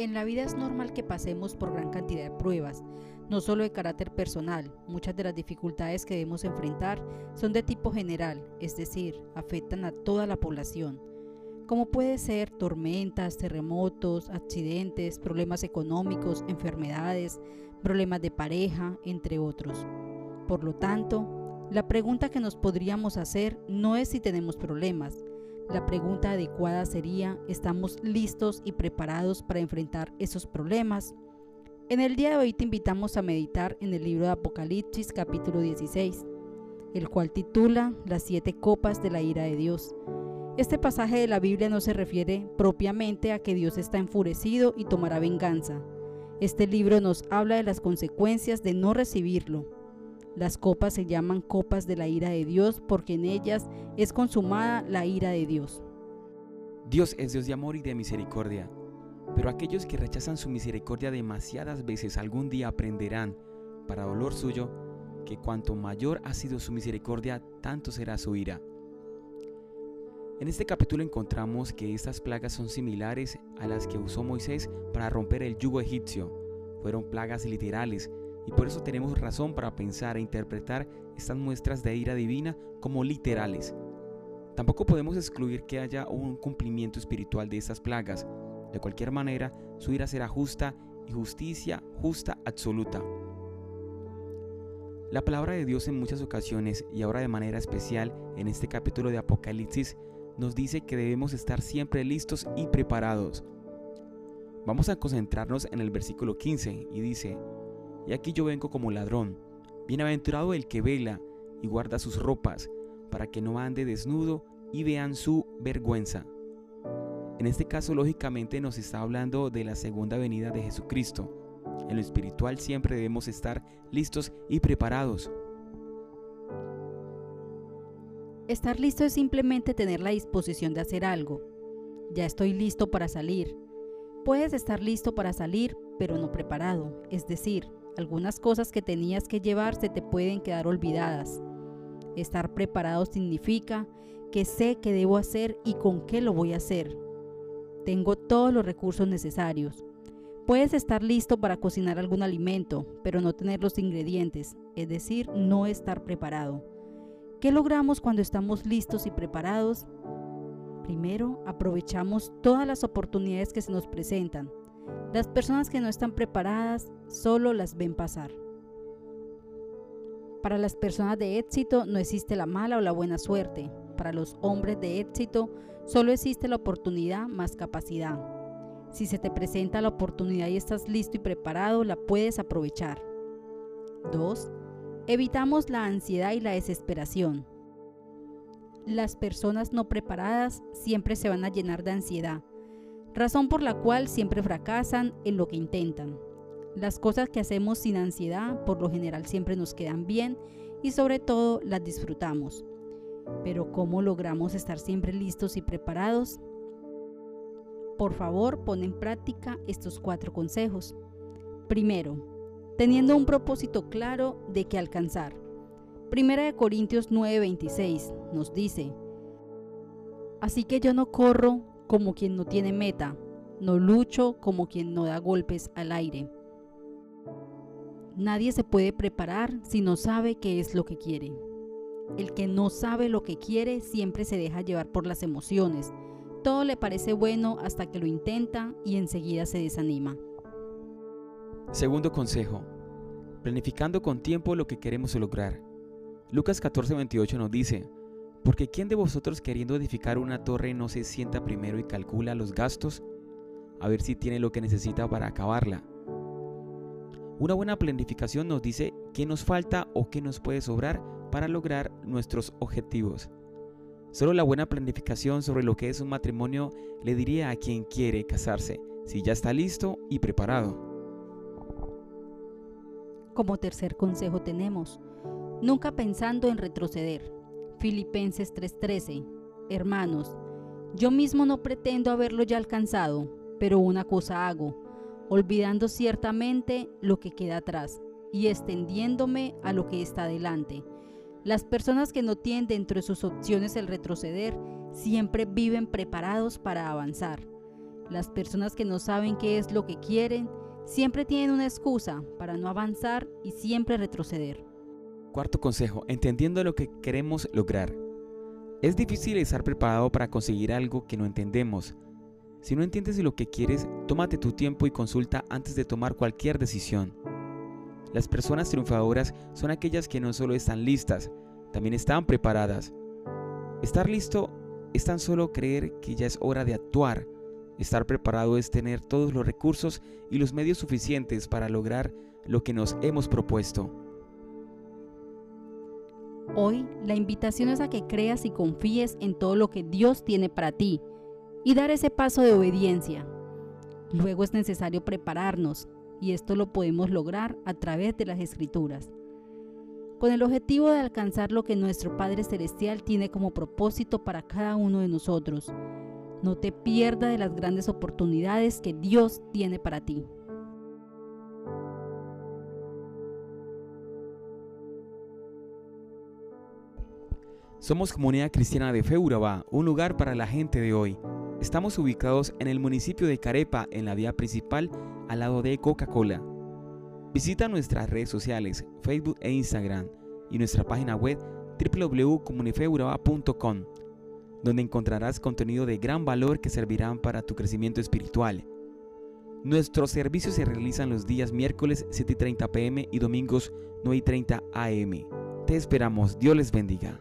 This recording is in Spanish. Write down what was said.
En la vida es normal que pasemos por gran cantidad de pruebas, no solo de carácter personal. Muchas de las dificultades que debemos enfrentar son de tipo general, es decir, afectan a toda la población, como puede ser tormentas, terremotos, accidentes, problemas económicos, enfermedades, problemas de pareja, entre otros. Por lo tanto, la pregunta que nos podríamos hacer no es si tenemos problemas, la pregunta adecuada sería, ¿estamos listos y preparados para enfrentar esos problemas? En el día de hoy te invitamos a meditar en el libro de Apocalipsis capítulo 16, el cual titula Las siete copas de la ira de Dios. Este pasaje de la Biblia no se refiere propiamente a que Dios está enfurecido y tomará venganza. Este libro nos habla de las consecuencias de no recibirlo, las copas se llaman copas de la ira de Dios porque en ellas es consumada la ira de Dios. Dios es Dios de amor y de misericordia, pero aquellos que rechazan su misericordia demasiadas veces algún día aprenderán, para dolor suyo, que cuanto mayor ha sido su misericordia, tanto será su ira. En este capítulo encontramos que estas plagas son similares a las que usó Moisés para romper el yugo egipcio. Fueron plagas literales y por eso tenemos razón para pensar e interpretar estas muestras de ira divina como literales. Tampoco podemos excluir que haya un cumplimiento espiritual de estas plagas. De cualquier manera, su ira será justa y justicia justa absoluta. La palabra de Dios en muchas ocasiones y ahora de manera especial en este capítulo de Apocalipsis nos dice que debemos estar siempre listos y preparados. Vamos a concentrarnos en el versículo 15 y dice, y aquí yo vengo como ladrón. Bienaventurado el que vela y guarda sus ropas, para que no ande desnudo y vean su vergüenza. En este caso, lógicamente, nos está hablando de la segunda venida de Jesucristo. En lo espiritual siempre debemos estar listos y preparados. Estar listo es simplemente tener la disposición de hacer algo. Ya estoy listo para salir. Puedes estar listo para salir, pero no preparado, es decir, algunas cosas que tenías que llevar se te pueden quedar olvidadas. Estar preparado significa que sé qué debo hacer y con qué lo voy a hacer. Tengo todos los recursos necesarios. Puedes estar listo para cocinar algún alimento, pero no tener los ingredientes, es decir, no estar preparado. ¿Qué logramos cuando estamos listos y preparados? Primero, aprovechamos todas las oportunidades que se nos presentan. Las personas que no están preparadas solo las ven pasar. Para las personas de éxito no existe la mala o la buena suerte. Para los hombres de éxito solo existe la oportunidad más capacidad. Si se te presenta la oportunidad y estás listo y preparado, la puedes aprovechar. 2. Evitamos la ansiedad y la desesperación. Las personas no preparadas siempre se van a llenar de ansiedad, razón por la cual siempre fracasan en lo que intentan. Las cosas que hacemos sin ansiedad por lo general siempre nos quedan bien y sobre todo las disfrutamos. Pero ¿cómo logramos estar siempre listos y preparados? Por favor, pon en práctica estos cuatro consejos. Primero, teniendo un propósito claro de qué alcanzar. Primera de Corintios 9:26 nos dice, Así que yo no corro como quien no tiene meta, no lucho como quien no da golpes al aire. Nadie se puede preparar si no sabe qué es lo que quiere. El que no sabe lo que quiere siempre se deja llevar por las emociones. Todo le parece bueno hasta que lo intenta y enseguida se desanima. Segundo consejo. Planificando con tiempo lo que queremos lograr. Lucas 14:28 nos dice, porque ¿quién de vosotros queriendo edificar una torre no se sienta primero y calcula los gastos? A ver si tiene lo que necesita para acabarla. Una buena planificación nos dice qué nos falta o qué nos puede sobrar para lograr nuestros objetivos. Solo la buena planificación sobre lo que es un matrimonio le diría a quien quiere casarse si ya está listo y preparado. Como tercer consejo tenemos, nunca pensando en retroceder. Filipenses 3:13. Hermanos, yo mismo no pretendo haberlo ya alcanzado, pero una cosa hago olvidando ciertamente lo que queda atrás y extendiéndome a lo que está delante. Las personas que no tienen dentro de sus opciones el retroceder siempre viven preparados para avanzar. Las personas que no saben qué es lo que quieren siempre tienen una excusa para no avanzar y siempre retroceder. Cuarto consejo, entendiendo lo que queremos lograr. Es difícil estar preparado para conseguir algo que no entendemos. Si no entiendes lo que quieres, tómate tu tiempo y consulta antes de tomar cualquier decisión. Las personas triunfadoras son aquellas que no solo están listas, también están preparadas. Estar listo es tan solo creer que ya es hora de actuar. Estar preparado es tener todos los recursos y los medios suficientes para lograr lo que nos hemos propuesto. Hoy la invitación es a que creas y confíes en todo lo que Dios tiene para ti y dar ese paso de obediencia. Luego es necesario prepararnos y esto lo podemos lograr a través de las escrituras, con el objetivo de alcanzar lo que nuestro Padre Celestial tiene como propósito para cada uno de nosotros. No te pierdas de las grandes oportunidades que Dios tiene para ti. Somos Comunidad Cristiana de Feuraba, un lugar para la gente de hoy. Estamos ubicados en el municipio de Carepa, en la vía principal, al lado de Coca-Cola. Visita nuestras redes sociales, Facebook e Instagram, y nuestra página web www.comunifeuraba.com, donde encontrarás contenido de gran valor que servirán para tu crecimiento espiritual. Nuestros servicios se realizan los días miércoles 7:30 pm y domingos 9:30 am. Te esperamos, Dios les bendiga.